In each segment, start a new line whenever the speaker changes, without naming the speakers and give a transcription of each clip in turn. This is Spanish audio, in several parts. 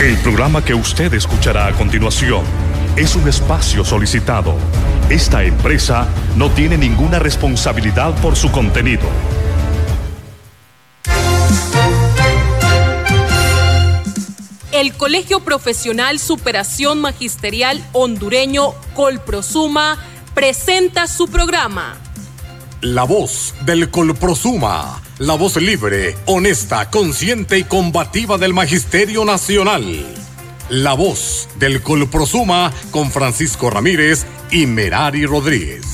El programa que usted escuchará a continuación es un espacio solicitado. Esta empresa no tiene ninguna responsabilidad por su contenido.
El Colegio Profesional Superación Magisterial Hondureño Colprosuma presenta su programa.
La voz del Colprosuma, la voz libre, honesta, consciente y combativa del Magisterio Nacional. La voz del Colprosuma con Francisco Ramírez y Merari Rodríguez.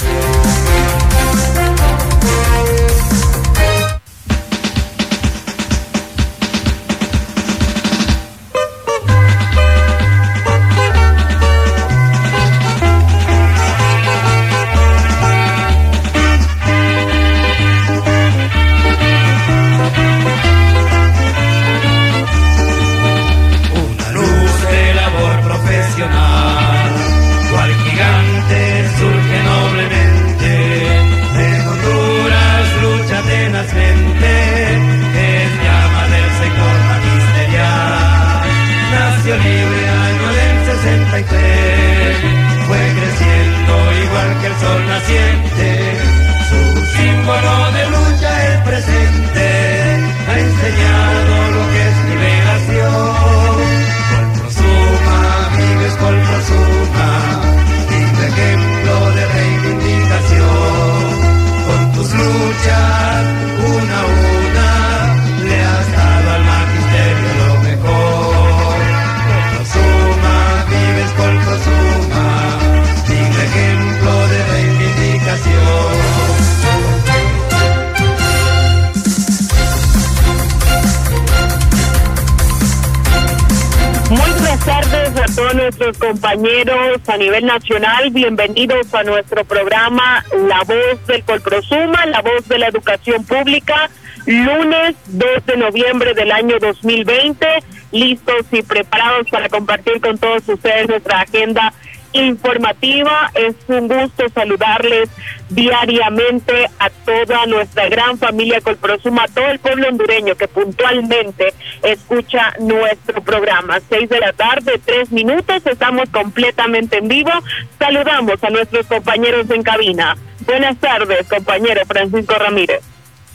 Nuestros compañeros a nivel nacional. Bienvenidos a nuestro programa La Voz del Colprosuma, La Voz de la Educación Pública. Lunes 2 de noviembre del año 2020, listos y preparados para compartir con todos ustedes nuestra agenda informativa. Es un gusto saludarles diariamente a toda nuestra gran familia Colprosuma, a todo el pueblo hondureño que puntualmente escucha nuestro programa. Seis de la tarde, tres minutos, estamos completamente en vivo. Saludamos a nuestros compañeros en cabina. Buenas tardes, compañero Francisco Ramírez.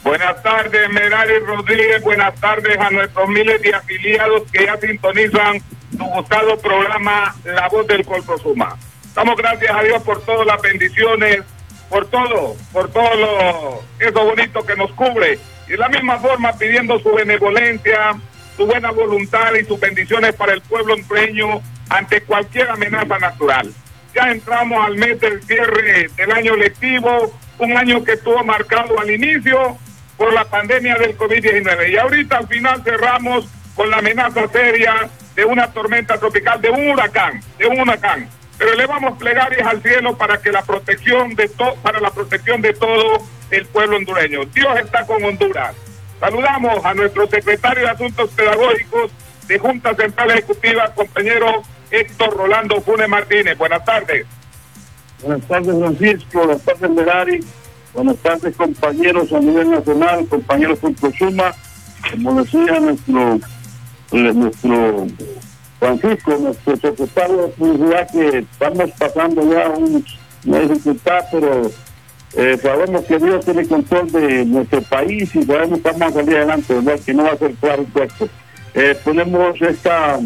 Buenas tardes, Merari Rodríguez. Buenas tardes a nuestros miles de afiliados que ya sintonizan su gustado programa La Voz del Colprosuma. Damos gracias a Dios por todas las bendiciones, por todo, por todo lo, eso bonito que nos cubre. Y de la misma forma pidiendo su benevolencia, su buena voluntad y sus bendiciones para el pueblo hondureño ante cualquier amenaza natural. Ya entramos al mes del cierre del año lectivo, un año que estuvo marcado al inicio por la pandemia del COVID-19. Y ahorita al final cerramos con la amenaza seria de una tormenta tropical, de un huracán, de un huracán. Pero elevamos plegarias al cielo para que la protección de to para la protección de todo el pueblo hondureño. Dios está con Honduras. Saludamos a nuestro secretario de Asuntos Pedagógicos de Junta Central Ejecutiva, compañero Héctor Rolando Funes Martínez. Buenas tardes.
Buenas tardes, Francisco. Buenas tardes, Merari. Buenas tardes, compañeros a nivel nacional, compañeros con Prosuma. Como decía nuestro, nuestro Francisco, nuestro secretario de publicidad, que estamos pasando ya un- una dificultad, pero eh, sabemos que Dios tiene control de nuestro país y sabemos que vamos a salir adelante, ¿verdad? Que no va a ser claro esto. Eh, ponemos esta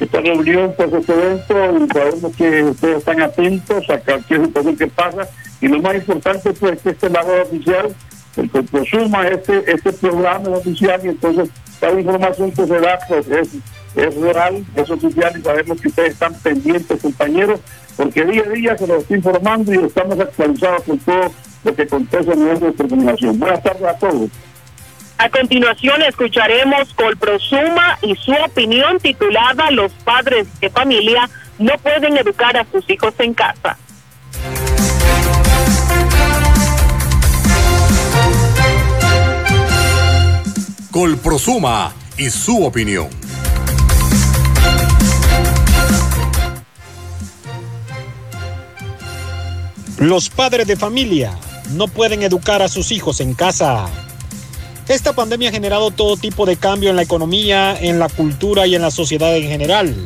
esta reunión por este evento y sabemos que ustedes están atentos a cualquier situación que pasa y lo más importante pues que este lado oficial el que consuma este este programa oficial y entonces la información que se da pues es, es real, es oficial y sabemos que ustedes están pendientes compañeros porque día a día se los estoy informando y estamos actualizados con todo lo que acontece a nivel de determinación. Buenas tardes a todos.
A continuación escucharemos Colprosuma y su opinión titulada Los padres de familia no pueden educar a sus hijos en casa.
Colprosuma y su opinión.
Los padres de familia no pueden educar a sus hijos en casa. Esta pandemia ha generado todo tipo de cambio en la economía, en la cultura y en la sociedad en general.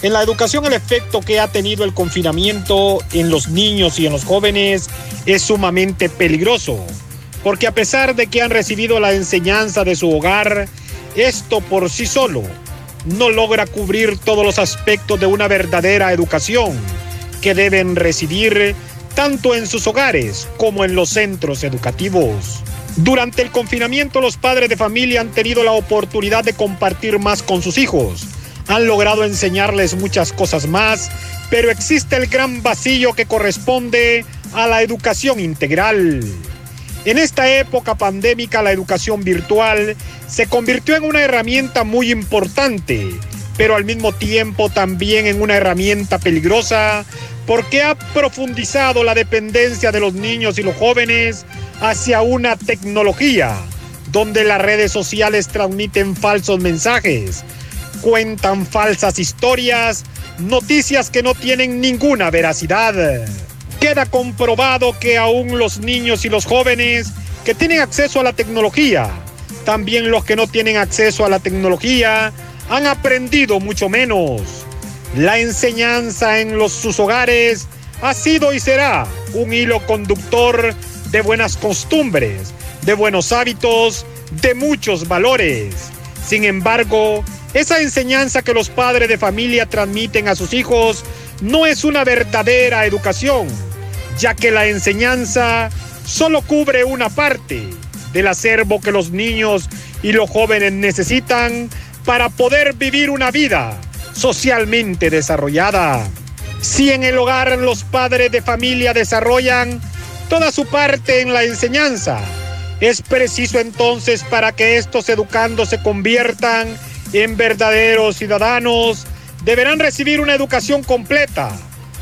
En la educación el efecto que ha tenido el confinamiento en los niños y en los jóvenes es sumamente peligroso, porque a pesar de que han recibido la enseñanza de su hogar, esto por sí solo no logra cubrir todos los aspectos de una verdadera educación que deben recibir tanto en sus hogares como en los centros educativos. Durante el confinamiento los padres de familia han tenido la oportunidad de compartir más con sus hijos. Han logrado enseñarles muchas cosas más, pero existe el gran vacío que corresponde a la educación integral. En esta época pandémica la educación virtual se convirtió en una herramienta muy importante, pero al mismo tiempo también en una herramienta peligrosa porque ha profundizado la dependencia de los niños y los jóvenes hacia una tecnología donde las redes sociales transmiten falsos mensajes, cuentan falsas historias, noticias que no tienen ninguna veracidad. Queda comprobado que aún los niños y los jóvenes que tienen acceso a la tecnología, también los que no tienen acceso a la tecnología, han aprendido mucho menos. La enseñanza en los, sus hogares ha sido y será un hilo conductor de buenas costumbres, de buenos hábitos, de muchos valores. Sin embargo, esa enseñanza que los padres de familia transmiten a sus hijos no es una verdadera educación, ya que la enseñanza solo cubre una parte del acervo que los niños y los jóvenes necesitan para poder vivir una vida socialmente desarrollada. Si en el hogar los padres de familia desarrollan toda su parte en la enseñanza, es preciso entonces para que estos educandos se conviertan en verdaderos ciudadanos, deberán recibir una educación completa,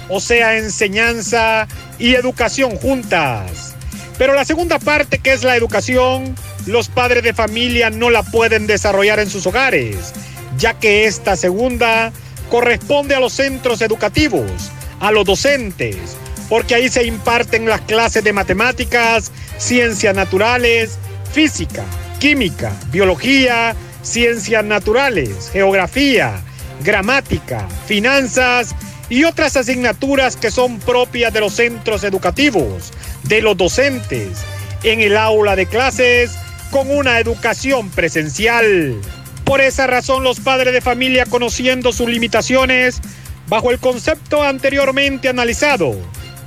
o sea, enseñanza y educación juntas. Pero la segunda parte, que es la educación, los padres de familia no la pueden desarrollar en sus hogares, ya que esta segunda corresponde a los centros educativos, a los docentes, porque ahí se imparten las clases de matemáticas, ciencias naturales, física, química, biología, ciencias naturales, geografía, gramática, finanzas y otras asignaturas que son propias de los centros educativos, de los docentes, en el aula de clases con una educación presencial. Por esa razón los padres de familia conociendo sus limitaciones, bajo el concepto anteriormente analizado,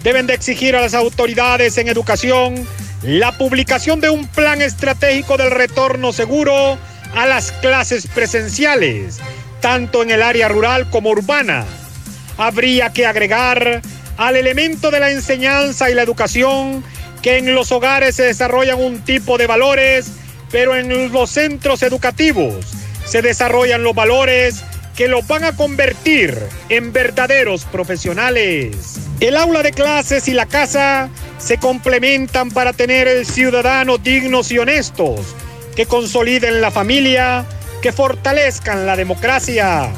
deben de exigir a las autoridades en educación la publicación de un plan estratégico del retorno seguro a las clases presenciales, tanto en el área rural como urbana. Habría que agregar al elemento de la enseñanza y la educación que en los hogares se desarrollan un tipo de valores, pero en los centros educativos se desarrollan los valores que los van a convertir en verdaderos profesionales. El aula de clases y la casa se complementan para tener ciudadanos dignos y honestos que consoliden la familia, que fortalezcan la democracia.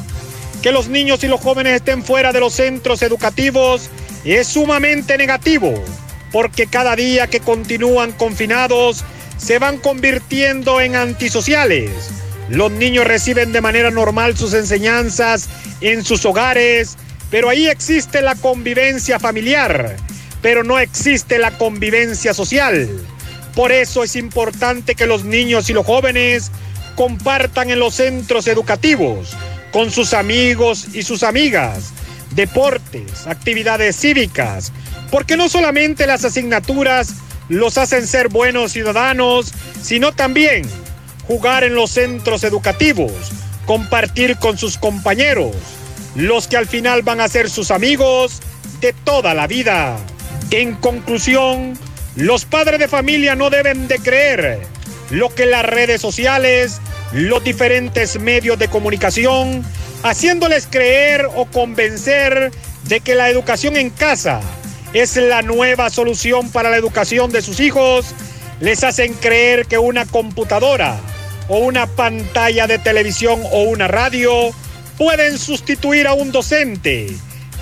Que los niños y los jóvenes estén fuera de los centros educativos es sumamente negativo, porque cada día que continúan confinados se van convirtiendo en antisociales. Los niños reciben de manera normal sus enseñanzas en sus hogares, pero ahí existe la convivencia familiar, pero no existe la convivencia social. Por eso es importante que los niños y los jóvenes compartan en los centros educativos con sus amigos y sus amigas deportes, actividades cívicas, porque no solamente las asignaturas los hacen ser buenos ciudadanos, sino también jugar en los centros educativos, compartir con sus compañeros, los que al final van a ser sus amigos de toda la vida. En conclusión, los padres de familia no deben de creer lo que las redes sociales, los diferentes medios de comunicación, haciéndoles creer o convencer de que la educación en casa es la nueva solución para la educación de sus hijos, les hacen creer que una computadora o una pantalla de televisión o una radio pueden sustituir a un docente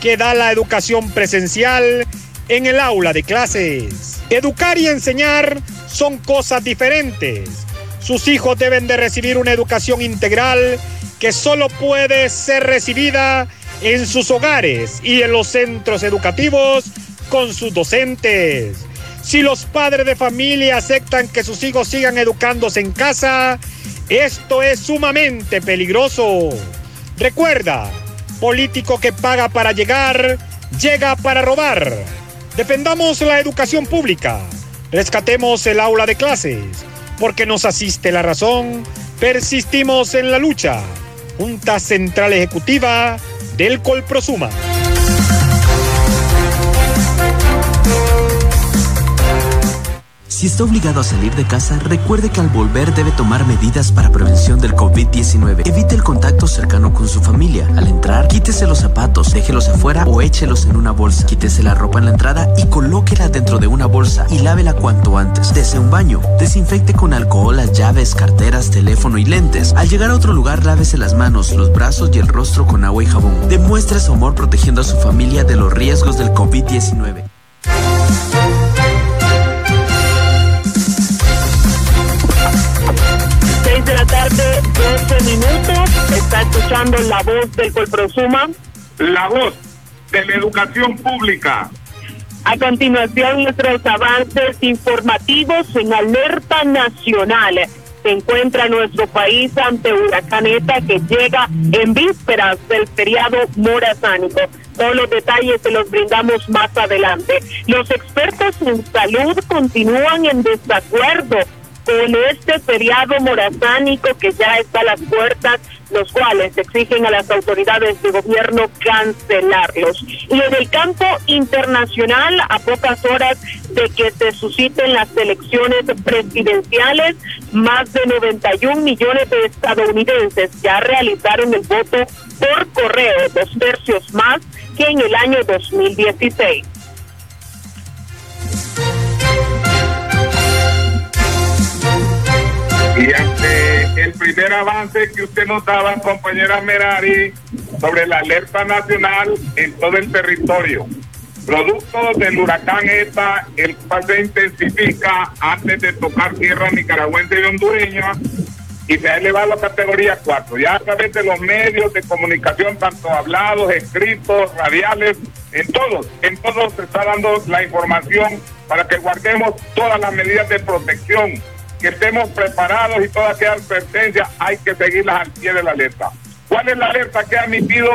que da la educación presencial en el aula de clases. Educar y enseñar son cosas diferentes. Sus hijos deben de recibir una educación integral que solo puede ser recibida en sus hogares y en los centros educativos con sus docentes. Si los padres de familia aceptan que sus hijos sigan educándose en casa, esto es sumamente peligroso. Recuerda, político que paga para llegar, llega para robar. Defendamos la educación pública. Rescatemos el aula de clases. Porque nos asiste la razón, persistimos en la lucha. Junta Central Ejecutiva del Colprosuma.
Si está obligado a salir de casa, recuerde que al volver debe tomar medidas para prevención del COVID-19. Evite el contacto cercano con su familia. Al entrar, quítese los zapatos, déjelos afuera o échelos en una bolsa. Quítese la ropa en la entrada y colóquela dentro de una bolsa y lávela cuanto antes. Dese un baño. Desinfecte con alcohol las llaves, carteras, teléfono y lentes. Al llegar a otro lugar, lávese las manos, los brazos y el rostro con agua y jabón. Demuestre su amor protegiendo a su familia de los riesgos del COVID-19.
13 minutos. Está escuchando la voz del Colprosuma.
La voz de la educación pública.
A continuación, nuestros avances informativos en alerta nacional. Se encuentra nuestro país ante huracaneta que llega en vísperas del feriado morazánico. Todos los detalles se los brindamos más adelante. Los expertos en salud continúan en desacuerdo con este feriado morazánico que ya está a las puertas, los cuales exigen a las autoridades de gobierno cancelarlos. Y en el campo internacional, a pocas horas de que se susciten las elecciones presidenciales, más de 91 millones de estadounidenses ya realizaron el voto por correo, dos tercios más que en el año 2016.
Y ante el primer avance que usted nos daba, compañera Merari, sobre la alerta nacional en todo el territorio. Producto del huracán ETA, el cual se intensifica antes de tocar tierra nicaragüense y hondureña y se ha elevado a categoría 4. Ya a través de los medios de comunicación, tanto hablados, escritos, radiales, en todos, en todos se está dando la información para que guardemos todas las medidas de protección que estemos preparados y todas aquellas advertencias hay que seguirlas al pie de la alerta. ¿Cuál es la alerta que ha emitido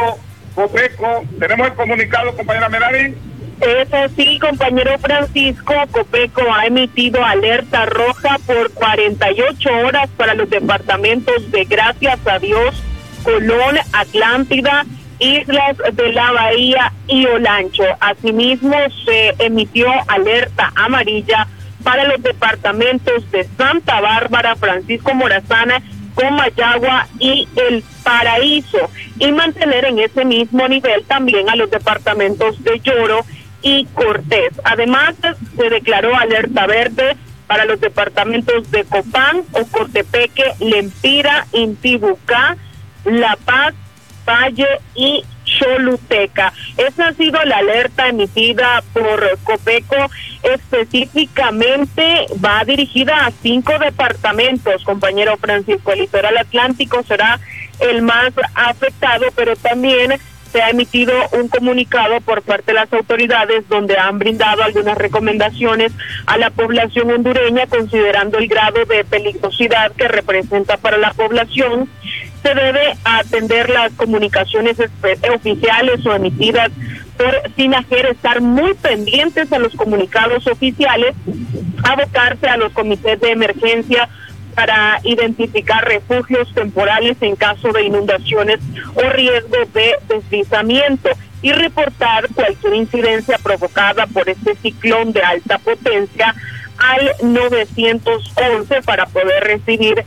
Copeco? ¿Tenemos el comunicado, compañera Merari?
Es así, compañero Francisco, Copeco ha emitido alerta roja por 48 horas para los departamentos de Gracias a Dios, Colón, Atlántida, Islas de la Bahía y Olancho. Asimismo, se emitió alerta amarilla para los departamentos de Santa Bárbara, Francisco Morazana, Comayagua y El Paraíso y mantener en ese mismo nivel también a los departamentos de Lloro y Cortés. Además, se declaró alerta verde para los departamentos de Copán, Ocotepeque, Lempira, Intibucá, La Paz, Valle y Choluteca. Esa ha sido la alerta emitida por Copeco. Específicamente va dirigida a cinco departamentos, compañero Francisco. El litoral atlántico será el más afectado, pero también se ha emitido un comunicado por parte de las autoridades donde han brindado algunas recomendaciones a la población hondureña considerando el grado de peligrosidad que representa para la población se debe atender las comunicaciones oficiales o emitidas por SINAGER, estar muy pendientes a los comunicados oficiales, abocarse a los comités de emergencia para identificar refugios temporales en caso de inundaciones o riesgo de deslizamiento y reportar cualquier incidencia provocada por este ciclón de alta potencia al 911 para poder recibir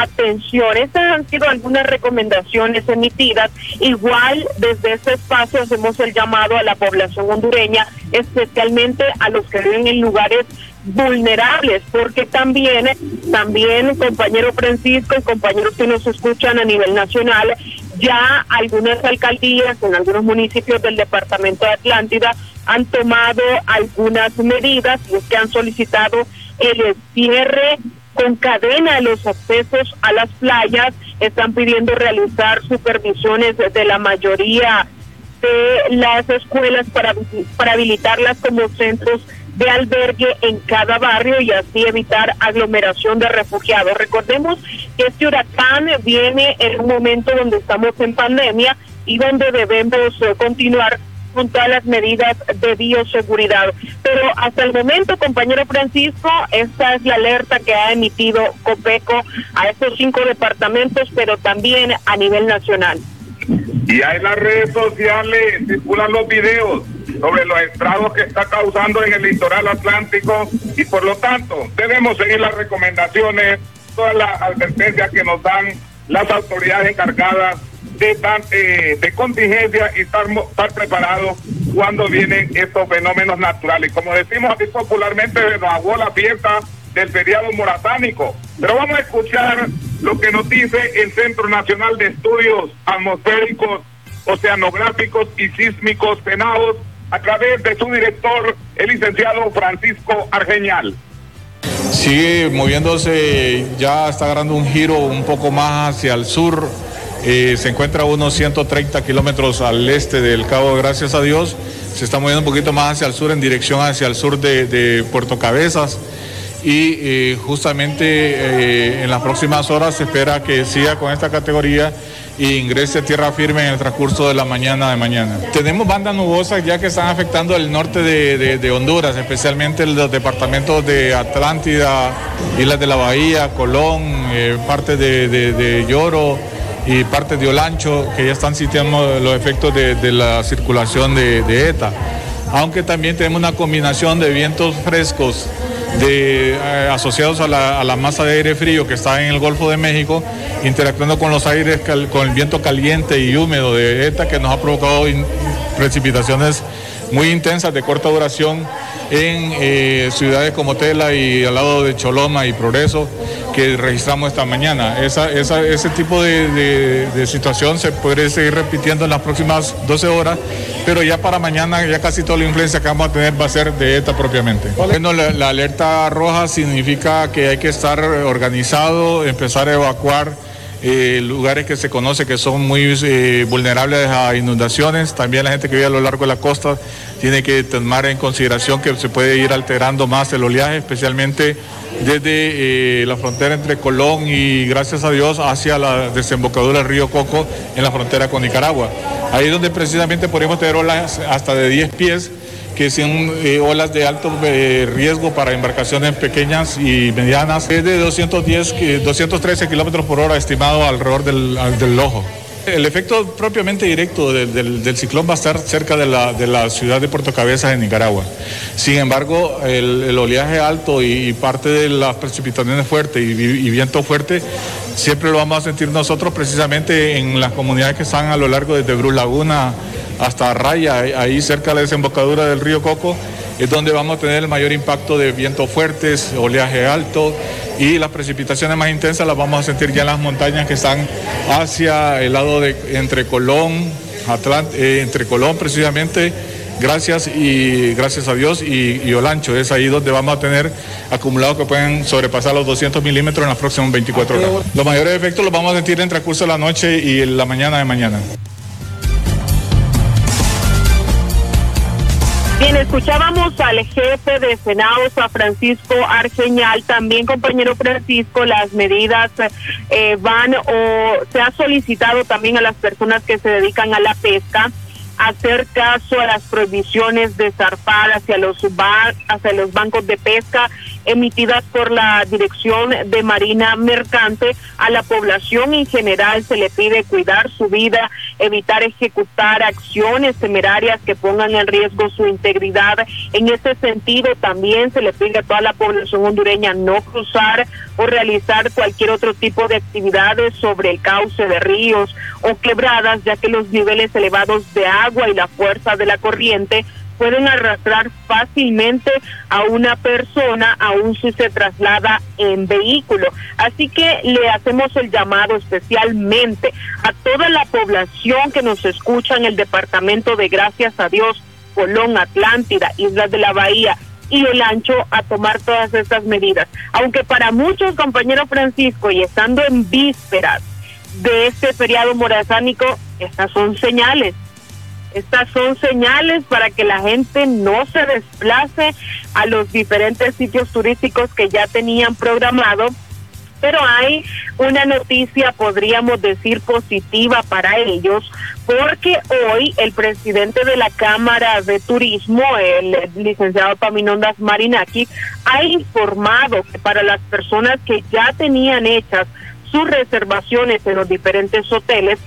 atención. Estas han sido algunas recomendaciones emitidas. Igual desde este espacio hacemos el llamado a la población hondureña, especialmente a los que viven en lugares vulnerables, porque también, también compañero Francisco y compañeros que nos escuchan a nivel nacional, ya algunas alcaldías en algunos municipios del departamento de Atlántida han tomado algunas medidas y es que han solicitado el cierre con cadena los accesos a las playas. Están pidiendo realizar supervisiones de la mayoría de las escuelas para, para habilitarlas como centros de albergue en cada barrio y así evitar aglomeración de refugiados. Recordemos que este huracán viene en un momento donde estamos en pandemia y donde debemos eh, continuar con las medidas de bioseguridad. Pero hasta el momento, compañero Francisco, esta es la alerta que ha emitido COPECO a estos cinco departamentos, pero también a nivel nacional.
Y hay en las redes sociales circulan los videos sobre los estragos que está causando en el litoral atlántico y por lo tanto debemos seguir las recomendaciones, todas las advertencias que nos dan las autoridades encargadas de, eh, de contingencia y estar, preparados cuando vienen estos fenómenos naturales. Como decimos aquí popularmente, nos hago la fiesta del feriado moratánico. Pero vamos a escuchar lo que nos dice el Centro Nacional de Estudios Atmosféricos, Oceanográficos y Sísmicos Penados a través de su director, el licenciado Francisco Argeñal.
Sigue moviéndose, ya está agarrando un giro un poco más hacia el sur. Eh, se encuentra a unos 130 kilómetros al este del Cabo, gracias a Dios. Se está moviendo un poquito más hacia el sur, en dirección hacia el sur de Puerto Cabezas y eh, justamente eh, en las próximas horas se espera que siga con esta categoría e ingrese a tierra firme en el transcurso de la mañana de mañana. Tenemos bandas nubosas ya que están afectando el norte de, Honduras, especialmente los departamentos de Atlántida, Islas de la Bahía, Colón, parte de, Lloro y parte de Olancho, que ya están sintiendo los efectos de, la circulación de ETA. Aunque también tenemos una combinación de vientos frescos de, eh, asociados a la, masa de aire frío que está en el Golfo de México, interactuando con los aires, con el viento caliente y húmedo de ETA que nos ha provocado precipitaciones muy intensas de corta duración en eh, ciudades como Tela y al lado de Choloma y Progreso que registramos esta mañana. ese tipo de, situación se puede seguir repitiendo en las próximas 12 horas, pero ya para mañana ya casi toda la influencia que vamos a tener va a ser de ETA propiamente. Bueno, la alerta roja significa que hay que estar organizado, empezar a evacuar eh, lugares que se conoce que son muy eh, vulnerables a inundaciones. También la gente que vive a lo largo de la costa tiene que tomar en consideración que se puede ir alterando más el oleaje, especialmente desde eh, la frontera entre Colón y, gracias a Dios, hacia la desembocadura del río Coco en la frontera con Nicaragua. Ahí es donde precisamente podemos tener olas hasta de 10 pies que son eh, olas de alto eh, riesgo para embarcaciones pequeñas y medianas, es de 210, 213 kilómetros por hora estimado alrededor del, del ojo. El efecto propiamente directo del, ciclón va a estar cerca de la, ciudad de Puerto Cabezas en Nicaragua. Sin embargo, el, oleaje alto y, parte de las precipitaciones fuertes y, viento fuerte siempre lo vamos a sentir nosotros precisamente en las comunidades que están a lo largo desde Brus Laguna hasta Raya, ahí cerca de la desembocadura del río Coco, es donde vamos a tener el mayor impacto de vientos fuertes, oleaje alto y las precipitaciones más intensas las vamos a sentir ya en las montañas que están hacia el lado de entre Colón, eh, entre Colón precisamente, gracias y gracias a Dios y, Olancho. Es ahí donde vamos a tener acumulados que pueden sobrepasar los 200 milímetros en las próximas 24 horas. Los mayores efectos los vamos a sentir en transcurso de la noche y en la mañana de mañana.
Bien, escuchábamos al jefe de Senados, a Francisco Argeñal, también compañero Francisco, las medidas eh, van o se ha solicitado también a las personas que se dedican a la pesca hacer caso a las prohibiciones de zarpar hacia los, hacia los bancos de pesca emitidas por la Dirección de Marina Mercante. A la población en general se le pide cuidar su vida, evitar ejecutar acciones temerarias que pongan en riesgo su integridad. En ese sentido, también se le pide a toda la población hondureña no cruzar o realizar cualquier otro tipo de actividades sobre el cauce de ríos o quebradas, ya que los niveles elevados de agua y la fuerza de la corriente pueden arrastrar fácilmente a una persona aun si se traslada en vehículo. Así que le hacemos el llamado especialmente a toda la población que nos escucha en el departamento de Gracias a Dios, Colón, Atlántida, Islas de la Bahía y el ancho a tomar todas estas medidas. Aunque para muchos, compañeros Francisco, y estando en vísperas de este feriado morazánico, estas son señales. Estas son señales para que la gente no se desplace a los diferentes sitios turísticos que ya tenían programado. Pero hay una noticia, podríamos decir, positiva para ellos, porque hoy el presidente de la Cámara de Turismo, el licenciado Paminondas Marinaki, ha informado que para las personas que ya tenían hechas sus reservaciones en los diferentes hoteles,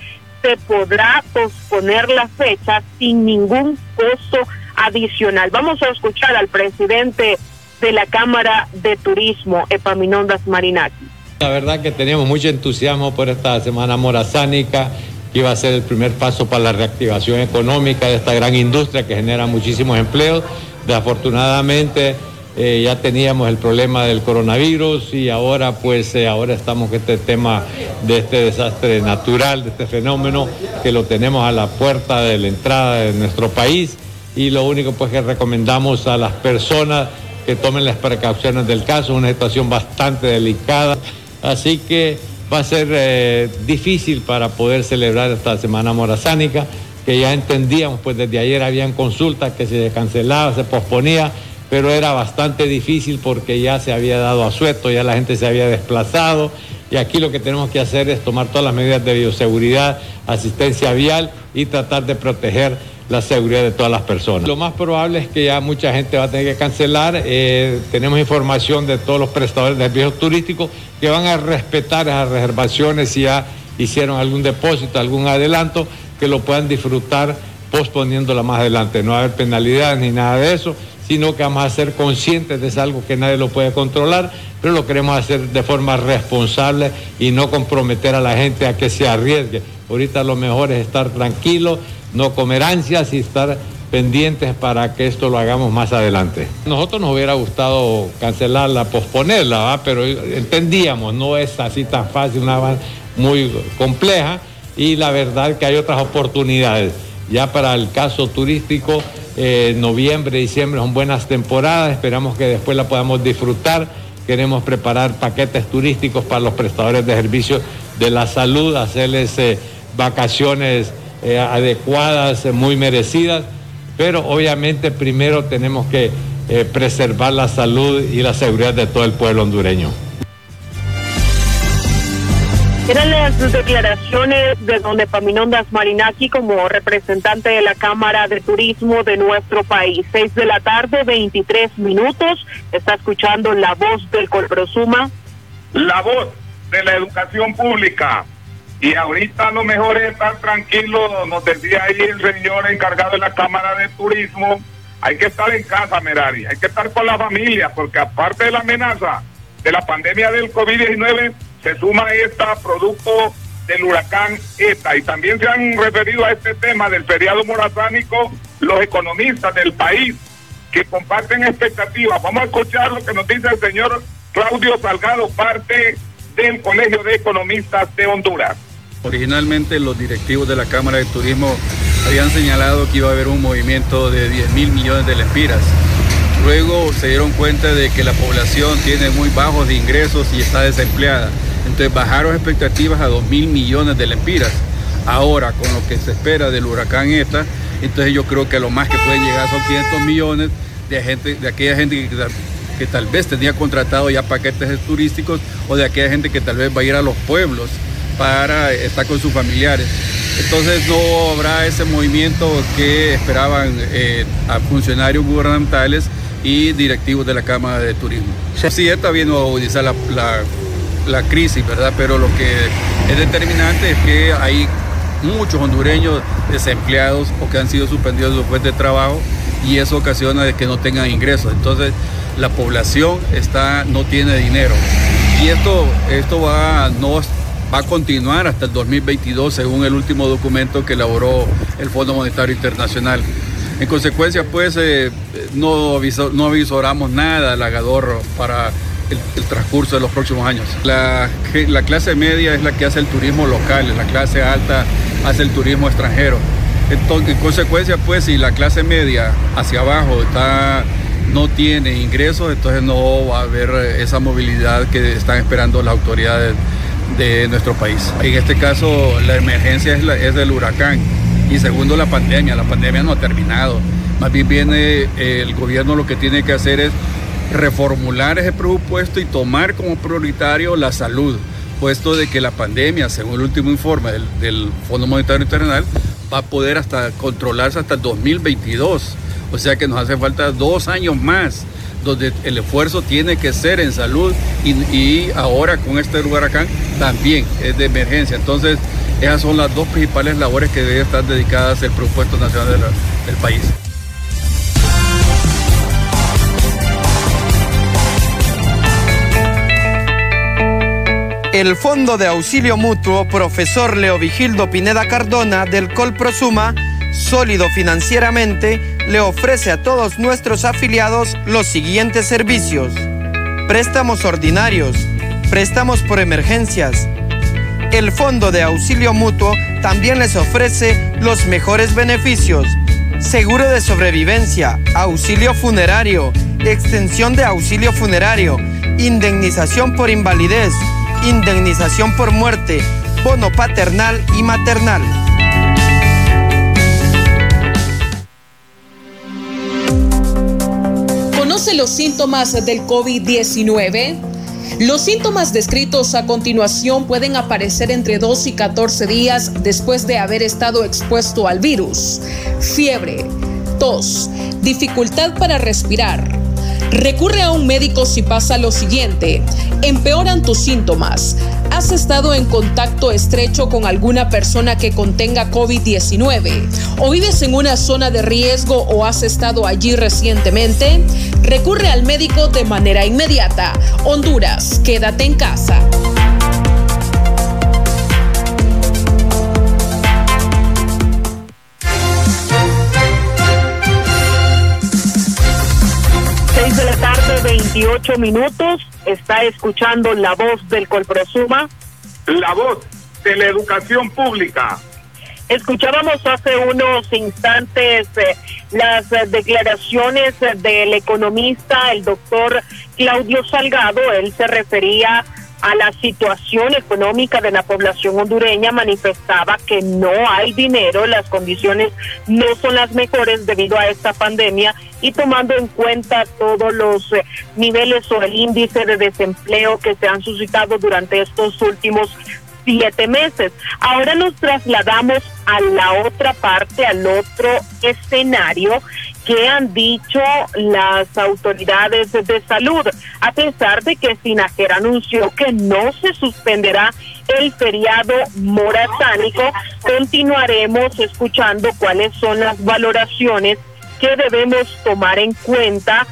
se podrá posponer la fecha sin ningún costo adicional. Vamos a escuchar al presidente de la Cámara de Turismo, Epaminondas Marinaki.
La verdad que teníamos mucho entusiasmo por esta semana morazánica, que iba a ser el primer paso para la reactivación económica de esta gran industria que genera muchísimos empleos. Desafortunadamente eh, ya teníamos el problema del coronavirus y ahora pues eh, ahora estamos con este tema de este desastre natural, de este fenómeno que lo tenemos a la puerta de la entrada de nuestro país y lo único pues que recomendamos a las personas que tomen las precauciones del caso, una situación bastante delicada. Así que va a ser eh, difícil para poder celebrar esta semana morazánica, que ya entendíamos, pues desde ayer habían consultas que se cancelaba, se posponía, pero era bastante difícil porque ya se había dado asueto, ya la gente se había desplazado y aquí lo que tenemos que hacer es tomar todas las medidas de bioseguridad, asistencia vial y tratar de proteger la seguridad de todas las personas. Lo más probable es que ya mucha gente va a tener que cancelar. Eh, tenemos información de todos los prestadores de servicios turísticos que van a respetar esas reservaciones si ya hicieron algún depósito, algún adelanto, que lo puedan disfrutar posponiéndola más adelante. No va a haber penalidades ni nada de eso, sino que vamos a ser conscientes de algo que nadie lo puede controlar, pero lo queremos hacer de forma responsable y no comprometer a la gente a que se arriesgue. Ahorita lo mejor es estar tranquilo no comer ansias y estar pendientes para que esto lo hagamos más adelante. Nosotros nos hubiera gustado cancelarla, posponerla, pero entendíamos, no es así tan fácil, una muy compleja y la verdad que hay otras oportunidades. Ya para el caso turístico, eh, noviembre, diciembre son buenas temporadas, esperamos que después la podamos disfrutar. Queremos preparar paquetes turísticos para los prestadores de servicios de la salud, hacerles eh, vacaciones eh, adecuadas, eh, muy merecidas, pero obviamente primero tenemos que preservar la salud y la seguridad de todo el pueblo hondureño.
Eran las declaraciones de don Epaminondas Marinaki como representante de la Cámara de Turismo de nuestro país. Seis de la tarde, 23 minutos. Está escuchando la voz del Colprosuma.
La voz de la educación pública y ahorita lo mejor es estar tranquilo, nos decía ahí el señor encargado de la Cámara de Turismo, hay que estar en casa, Merari, hay que estar con la familia, porque aparte de la amenaza de la pandemia del COVID-19, se suma este producto del huracán ETA. Y también se han referido a este tema del feriado morazánico los economistas del país que comparten expectativas. Vamos a escuchar lo que nos dice el señor Claudio Salgado, parte del Colegio de Economistas de Honduras.
Originalmente los directivos de la Cámara de Turismo habían señalado que iba a haber un movimiento de 10 mil millones de lempiras. Luego se dieron cuenta de que la población tiene muy bajos de ingresos y está desempleada. Entonces bajaron expectativas a 2 mil millones de lempiras. Ahora, con lo que se espera del huracán ETA, entonces yo creo que lo más que pueden llegar son 500 millones de, gente, de aquella gente que, tal vez tenía contratado ya paquetes turísticos o de aquella gente que tal vez va a ir a los pueblos para estar con sus familiares. Entonces no habrá ese movimiento que esperaban eh, a funcionarios gubernamentales y directivos de la Cámara de Turismo. Sí, está bien agudizar la, la, la crisis, ¿verdad? Pero lo que es determinante es que hay muchos hondureños desempleados o que han sido suspendidos de su fuente de trabajo y eso ocasiona de que no tengan ingresos. Entonces la población está, no tiene dinero. Y esto, esto va, no va a continuar hasta el 2022 según el último documento que elaboró el Fondo Monetario Internacional. En consecuencia, pues eh, no, no avisoramos nada al agador para el, transcurso de los próximos años. La, la clase media es la que hace el turismo local, la clase alta hace el turismo extranjero. Entonces, en consecuencia, pues si la clase media hacia abajo está no tiene ingresos, entonces no va a haber esa movilidad que están esperando las autoridades de nuestro país. En este caso, la emergencia es, la, es del huracán y segundo, la pandemia. La pandemia no ha terminado. Más bien viene el gobierno lo que tiene que hacer es reformular ese presupuesto y tomar como prioritario la salud, puesto de que la pandemia, según el último informe del, del Fondo Monetario Internacional, va a poder hasta controlarse hasta 2022. O sea que nos hace falta dos años más donde el esfuerzo tiene que ser en salud y, ahora con este huracán también es de emergencia. Entonces, esas son las dos principales labores que deben estar dedicadas al presupuesto nacional del país.
El Fondo de Auxilio Mutuo Profesor Leo Vigildo Pineda Cardona del Colprosuma, sólido financieramente, le ofrece a todos nuestros afiliados los siguientes servicios. Préstamos ordinarios, préstamos por emergencias. El Fondo de Auxilio Mutuo también les ofrece los mejores beneficios. Seguro de sobrevivencia, auxilio funerario, extensión de auxilio funerario, indemnización por invalidez, indemnización por muerte, bono paternal y maternal.
¿Conoce los síntomas del COVID-19? Los síntomas descritos a continuación pueden aparecer entre 2 y 14 días después de haber estado expuesto al virus. Fiebre, tos, dificultad para respirar, Recurre a un médico si pasa lo siguiente. Empeoran tus síntomas. ¿Has estado en contacto estrecho con alguna persona que contenga COVID-19? ¿O vives en una zona de riesgo o has estado allí recientemente? Recurre al médico de manera inmediata. Honduras, quédate en casa.
28 minutos. Está escuchando la voz del Colprosuma.
La voz de la educación pública.
Escuchábamos hace unos instantes eh, las declaraciones del economista, el doctor Claudio Salgado. Él se refería a la situación económica de la población hondureña, manifestaba que no hay dinero, las condiciones no son las mejores debido a esta pandemia y tomando en cuenta todos los eh, niveles o el índice de desempleo que se han suscitado durante estos últimos siete meses. Ahora nos trasladamos a la otra parte, al otro escenario que han dicho las autoridades de salud, a pesar de que Sinajer anunció que no se suspenderá el feriado morazánico, continuaremos escuchando cuáles son las valoraciones que debemos tomar en cuenta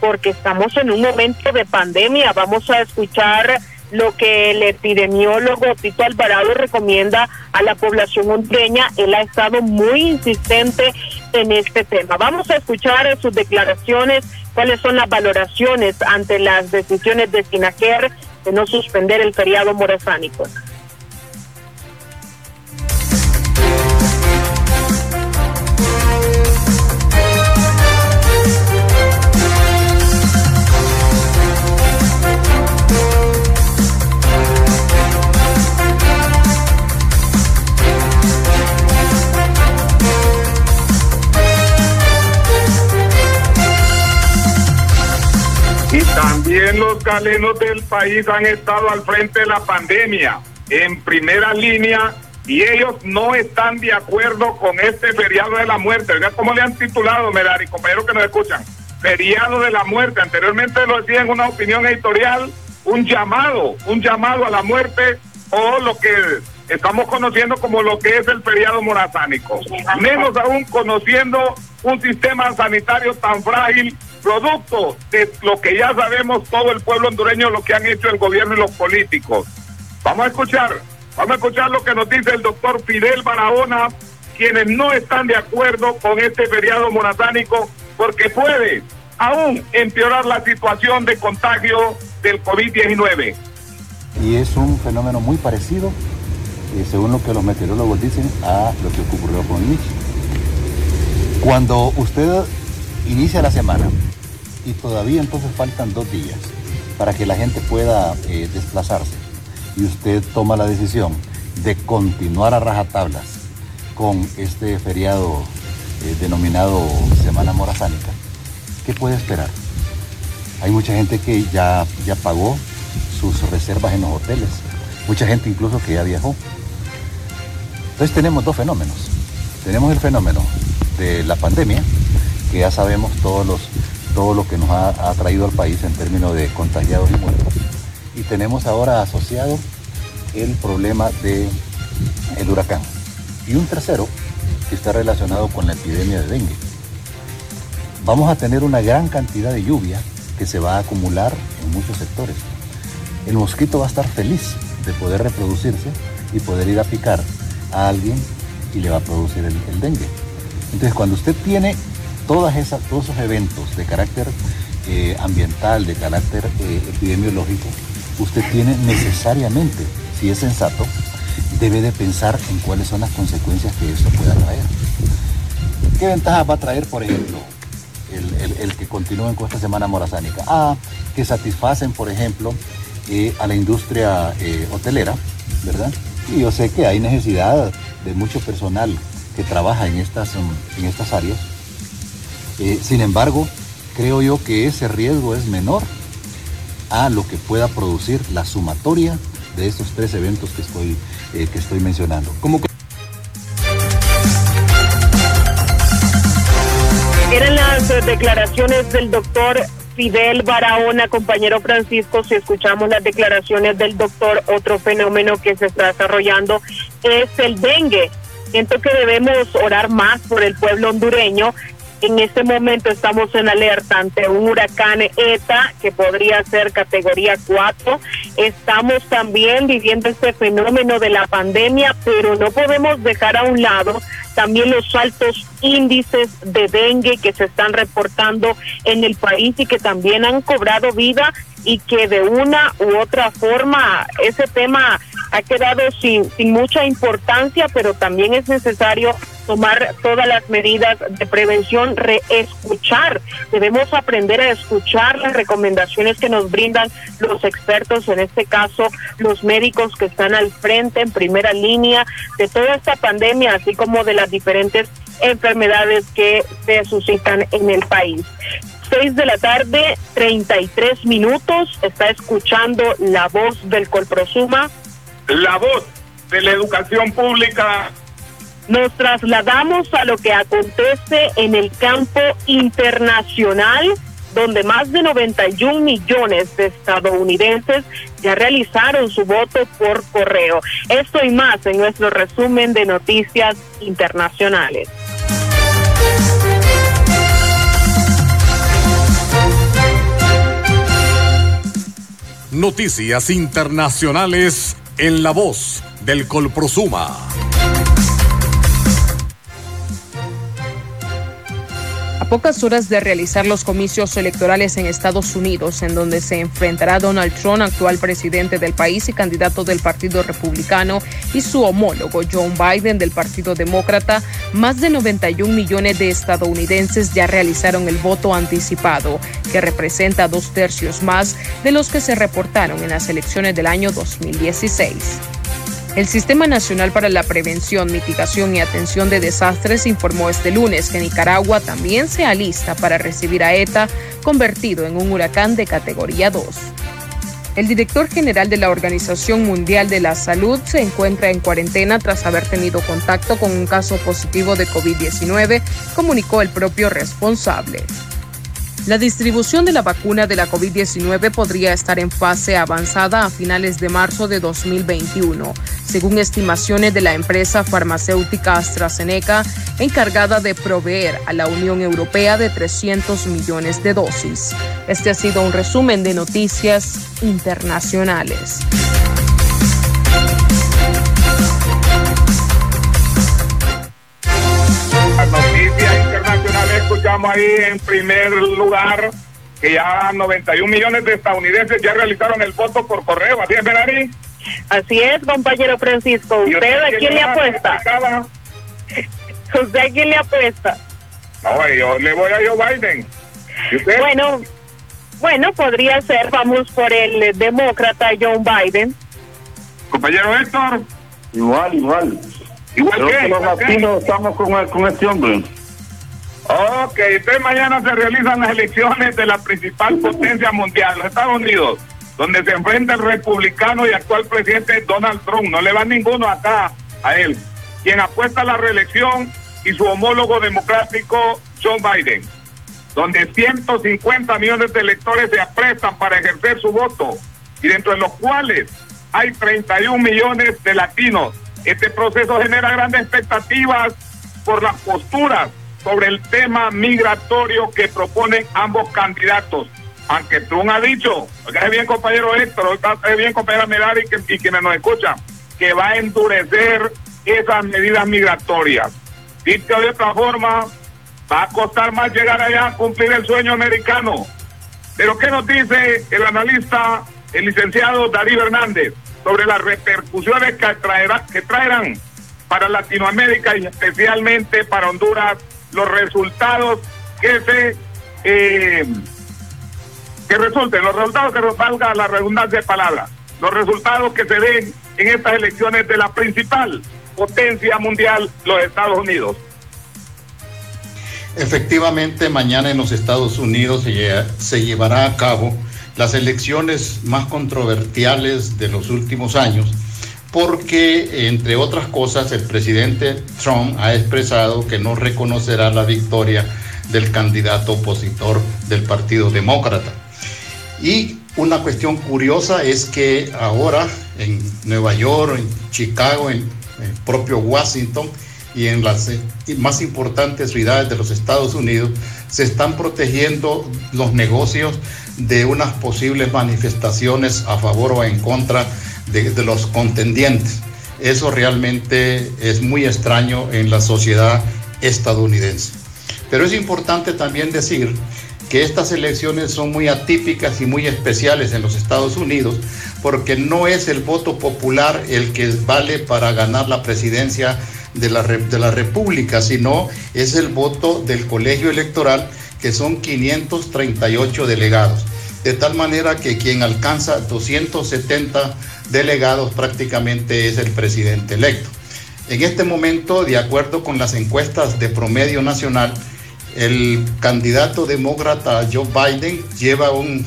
porque estamos en un momento de pandemia. Vamos a escuchar lo que el epidemiólogo Tito Alvarado recomienda a la población hondureña. Él ha estado muy insistente en este tema. Vamos a escuchar sus declaraciones, cuáles son las valoraciones ante las decisiones de Sinajer de no suspender el feriado morazánico.
También los galenos del país han estado al frente de la pandemia, en primera línea, y ellos no están de acuerdo con este feriado de la muerte. Cómo le han titulado, Merari, compañeros que nos escuchan. Feriado de la muerte. Anteriormente lo decía en una opinión editorial, un llamado, un llamado a la muerte o lo que estamos conociendo como lo que es el feriado morazánico. Menos aún conociendo un sistema sanitario tan frágil producto de lo que ya sabemos todo el pueblo hondureño, lo que han hecho el gobierno y los políticos. Vamos a escuchar, vamos a escuchar lo que nos dice el doctor Fidel Barahona, quienes no están de acuerdo con este feriado morazánico, porque puede aún empeorar la situación de contagio del COVID-19.
Y es un fenómeno muy parecido, eh, según lo que los meteorólogos dicen, a lo que ocurrió con Mitch. Cuando usted inicia la semana y todavía entonces faltan dos días para que la gente pueda eh, desplazarse y usted toma la decisión de continuar a rajatablas con este feriado eh, denominado Semana Morazánica, ¿qué puede esperar? Hay mucha gente que ya, ya pagó sus reservas en los hoteles, mucha gente incluso que ya viajó. Entonces tenemos dos fenómenos. Tenemos el fenómeno de la pandemia, que ya sabemos todos los, todo lo que nos ha, traído al país en términos de contagiados y muertos. Y tenemos ahora asociado el problema del el huracán. Y un tercero que está relacionado con la epidemia de dengue. Vamos a tener una gran cantidad de lluvia que se va a acumular en muchos sectores. El mosquito va a estar feliz de poder reproducirse y poder ir a picar a alguien y le va a producir el dengue. Entonces, cuando usted tiene todas esas, todos esos eventos de carácter eh, ambiental, de carácter eh, epidemiológico, usted tiene necesariamente, si es sensato, debe de pensar en cuáles son las consecuencias que esto pueda traer. ¿Qué ventajas va a traer, por ejemplo, el, que continúen con esta semana morazánica? Ah, que satisfacen, por ejemplo, eh, a la industria hotelera, ¿verdad? Y yo sé que hay necesidad de mucho personal que trabaja en estas, en estas áreas. Eh, sin embargo, creo yo que ese riesgo es menor a lo que pueda producir la sumatoria de estos tres eventos que estoy, eh, que estoy mencionando. Como que-
Eran las declaraciones del doctor Fidel Barahona, compañero Francisco, si escuchamos las declaraciones del doctor, otro fenómeno que se está desarrollando es el dengue. Siento que debemos orar más por el pueblo hondureño. En este momento estamos en alerta ante un huracán ETA que podría ser categoría 4. Estamos también viviendo este fenómeno de la pandemia, pero no podemos dejar a un lado también los altos índices de dengue que se están reportando en el país y que también han cobrado vida y que de una u otra forma ese tema ha quedado sin, sin mucha importancia, pero también es necesario tomar todas las medidas de prevención, reescuchar. Debemos aprender a escuchar las recomendaciones que nos brindan los expertos, en este caso los médicos que están al frente, en primera línea de toda esta pandemia, así como de las diferentes enfermedades que se suscitan en el país. 6 de la tarde, 33 minutos. Está escuchando la voz del Colprosuma.
La voz de la educación pública.
Nos trasladamos a lo que acontece en el campo internacional, donde más de 91 millones de estadounidenses ya realizaron su voto por correo. Esto y más en nuestro resumen de noticias internacionales.
Noticias internacionales en la voz del Colprosuma.
A pocas horas de realizar los comicios electorales en Estados Unidos, en donde se enfrentará Donald Trump, actual presidente del país y candidato del Partido Republicano, y su homólogo John Biden del Partido Demócrata, más de 91 millones de estadounidenses ya realizaron el voto anticipado, que representa dos tercios más de los que se reportaron en las elecciones del año 2016. El Sistema Nacional para la Prevención, Mitigación y Atención de Desastres informó este lunes que Nicaragua también se alista para recibir a ETA, convertido en un huracán de categoría 2. El director general de la Organización Mundial de la Salud se encuentra en cuarentena tras haber tenido contacto con un caso positivo de COVID-19, comunicó el propio responsable. La distribución de la vacuna de la COVID-19 podría estar en fase avanzada a finales de marzo de 2021, según estimaciones de la empresa farmacéutica AstraZeneca, encargada de proveer a la Unión Europea de 300 millones de dosis. Este ha sido un resumen de noticias internacionales.
Escuchamos ahí en primer lugar que ya 91 millones de estadounidenses ya realizaron el voto por correo. ¿Así es, Benari?
Así es, compañero Francisco.
¿Y
¿Usted a quién le apuesta? ¿Usted a quién le apuesta?
No, yo le voy a Joe Biden. ¿Y usted?
Bueno, Bueno, podría ser, vamos por el demócrata John Biden.
Compañero Héctor.
Igual, igual.
Igual
Creo
que
que los latinos estamos con, con este hombre.
Ok, entonces mañana se realizan las elecciones de la principal potencia mundial, los Estados Unidos, donde se enfrenta el republicano y actual presidente Donald Trump. No le va ninguno acá a él. Quien apuesta a la reelección y su homólogo democrático, John Biden, donde 150 millones de electores se aprestan para ejercer su voto y dentro de los cuales hay 31 millones de latinos. Este proceso genera grandes expectativas por las posturas sobre el tema migratorio que proponen ambos candidatos. Aunque Trump ha dicho, oiga bien compañero Héctor, oiga bien compañera Merari y, y nos escuchan, que va a endurecer esas medidas migratorias. Dicho de otra forma, va a costar más llegar allá a cumplir el sueño americano. Pero ¿qué nos dice el analista, el licenciado Darío Hernández, sobre las repercusiones que, traerá, que traerán para Latinoamérica y especialmente para Honduras los resultados que se eh, que resulten, los resultados que valga la redundancia de palabras, los resultados que se den en estas elecciones de la principal potencia mundial, los Estados Unidos.
Efectivamente, mañana en los Estados Unidos se, lle- se llevará a cabo las elecciones más controversiales de los últimos años, porque, entre otras cosas, el presidente Trump ha expresado que no reconocerá la victoria del candidato opositor del Partido Demócrata. Y una cuestión curiosa es que ahora en Nueva York, en Chicago, en el propio Washington y en las eh, más importantes ciudades de los Estados Unidos se están protegiendo los negocios de unas posibles manifestaciones a favor o en contra de los contendientes. Eso realmente es muy extraño en la sociedad estadounidense. Pero es importante también decir que estas elecciones son muy atípicas y muy especiales en los Estados Unidos porque no es el voto popular el que vale para ganar la presidencia de la, de la República, sino es el voto del colegio electoral que son 538 delegados. De tal manera que quien alcanza 270 delegados prácticamente es el presidente electo. En este momento, de acuerdo con las encuestas de promedio nacional, el candidato demócrata Joe Biden lleva un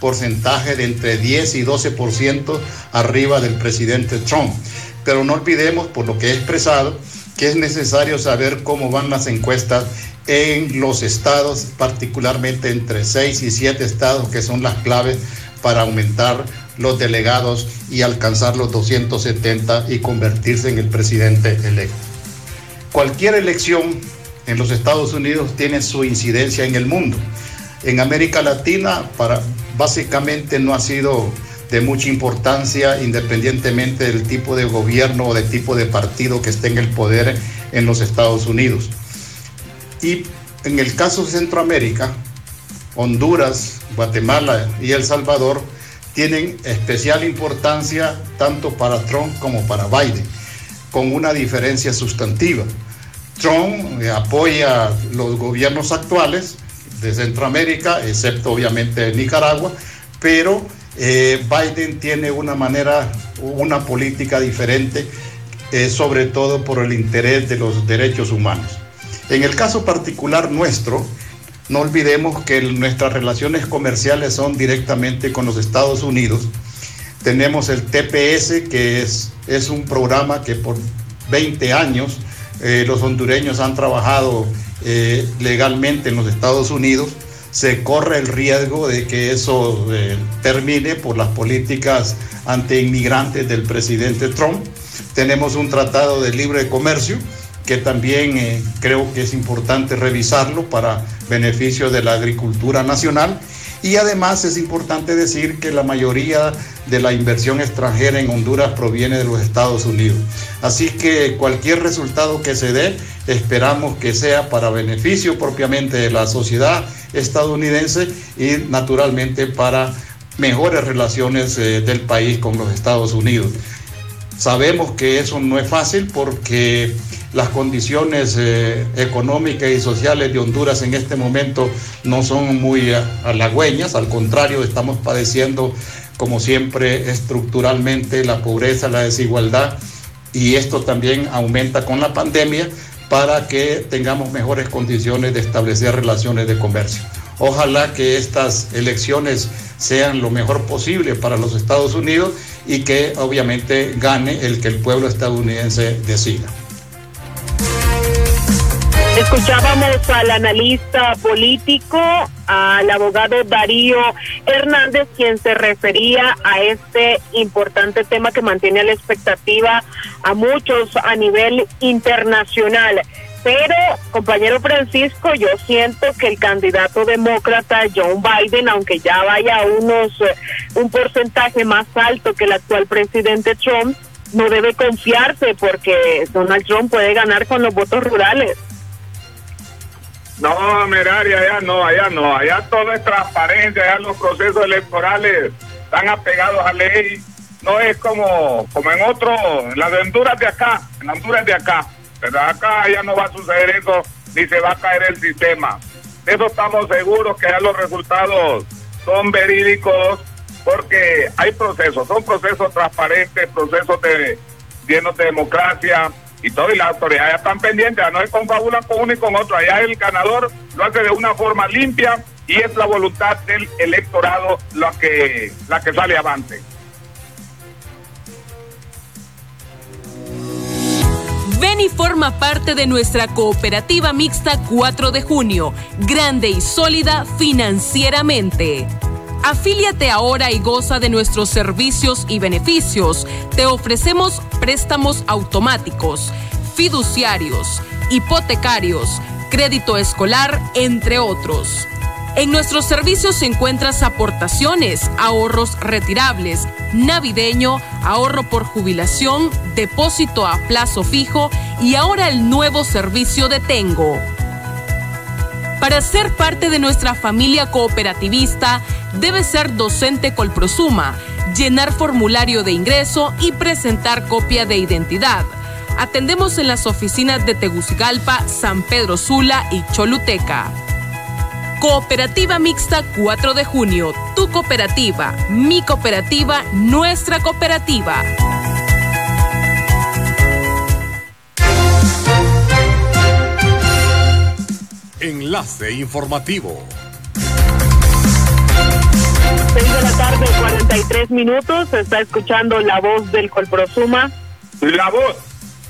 porcentaje de entre 10 y 12% arriba del presidente Trump. Pero no olvidemos, por lo que he expresado, que es necesario saber cómo van las encuestas en los estados, particularmente entre 6 y 7 estados que son las claves para aumentar los delegados y alcanzar los 270 y convertirse en el presidente electo. Cualquier elección en los Estados Unidos tiene su incidencia en el mundo. En América Latina, para, básicamente no ha sido de mucha importancia independientemente del tipo de gobierno o del tipo de partido que esté en el poder en los Estados Unidos. Y en el caso de Centroamérica, Honduras, Guatemala y El Salvador tienen especial importancia tanto para Trump como para Biden, con una diferencia sustantiva. Trump eh, apoya los gobiernos actuales de Centroamérica, excepto obviamente Nicaragua, pero eh, Biden tiene una manera, una política diferente, eh, sobre todo por el interés de los derechos humanos. En el caso particular nuestro, no olvidemos que nuestras relaciones comerciales son directamente con los Estados Unidos. Tenemos el TPS, que es, es un programa que por 20 años eh, los hondureños han trabajado eh, legalmente en los Estados Unidos. Se corre el riesgo de que eso eh, termine por las políticas anti-inmigrantes del presidente Trump. Tenemos un tratado de libre comercio que también eh, creo que es importante revisarlo para beneficio de la agricultura nacional. Y además es importante decir que la mayoría de la inversión extranjera en Honduras proviene de los Estados Unidos. Así que cualquier resultado que se dé, esperamos que sea para beneficio propiamente de la sociedad estadounidense y naturalmente para mejores relaciones eh, del país con los Estados Unidos. Sabemos que eso no es fácil porque las condiciones eh, económicas y sociales de Honduras en este momento no son muy halagüeñas, al contrario, estamos padeciendo, como siempre, estructuralmente la pobreza, la desigualdad, y esto también aumenta con la pandemia para que tengamos mejores condiciones de establecer relaciones de comercio. Ojalá que estas elecciones sean lo mejor posible para los Estados Unidos y que obviamente gane el que el pueblo estadounidense decida.
Escuchábamos al analista político, al abogado Darío Hernández, quien se refería a este importante tema que mantiene la expectativa a muchos a nivel internacional. Pero, compañero Francisco, yo siento que el candidato demócrata John Biden, aunque ya vaya unos un porcentaje más alto que el actual presidente Trump, no debe confiarse porque Donald Trump puede ganar con los votos rurales.
No, Merari, allá no, allá no, allá todo es transparente, allá los procesos electorales están apegados a ley, no es como, como en otro, en las Honduras de acá, en Honduras de acá, pero acá ya no va a suceder eso, ni se va a caer el sistema. De eso estamos seguros que ya los resultados son verídicos, porque hay procesos, son procesos transparentes, procesos de, llenos de democracia, y todo, y las autoridades están pendientes, no es confabulan con uno y con otro, allá el ganador lo hace de una forma limpia y es la voluntad del electorado la que, la que sale avante.
Ven y forma parte de nuestra cooperativa mixta 4 de junio, grande y sólida financieramente. Afíliate ahora y goza de nuestros servicios y beneficios. Te ofrecemos préstamos automáticos, fiduciarios, hipotecarios, crédito escolar, entre otros. En nuestros servicios encuentras aportaciones, ahorros retirables, navideño, ahorro por jubilación, depósito a plazo fijo y ahora el nuevo servicio de Tengo. Para ser parte de nuestra familia cooperativista, debe ser docente Colprosuma, llenar formulario de ingreso y presentar copia de identidad. Atendemos en las oficinas de Tegucigalpa, San Pedro Sula y Choluteca. Cooperativa Mixta 4 de junio. Tu cooperativa, mi cooperativa, nuestra cooperativa.
Enlace informativo.
6 de la tarde, 43 minutos. Se está escuchando la voz del Colprosuma.
La voz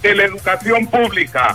de la educación pública.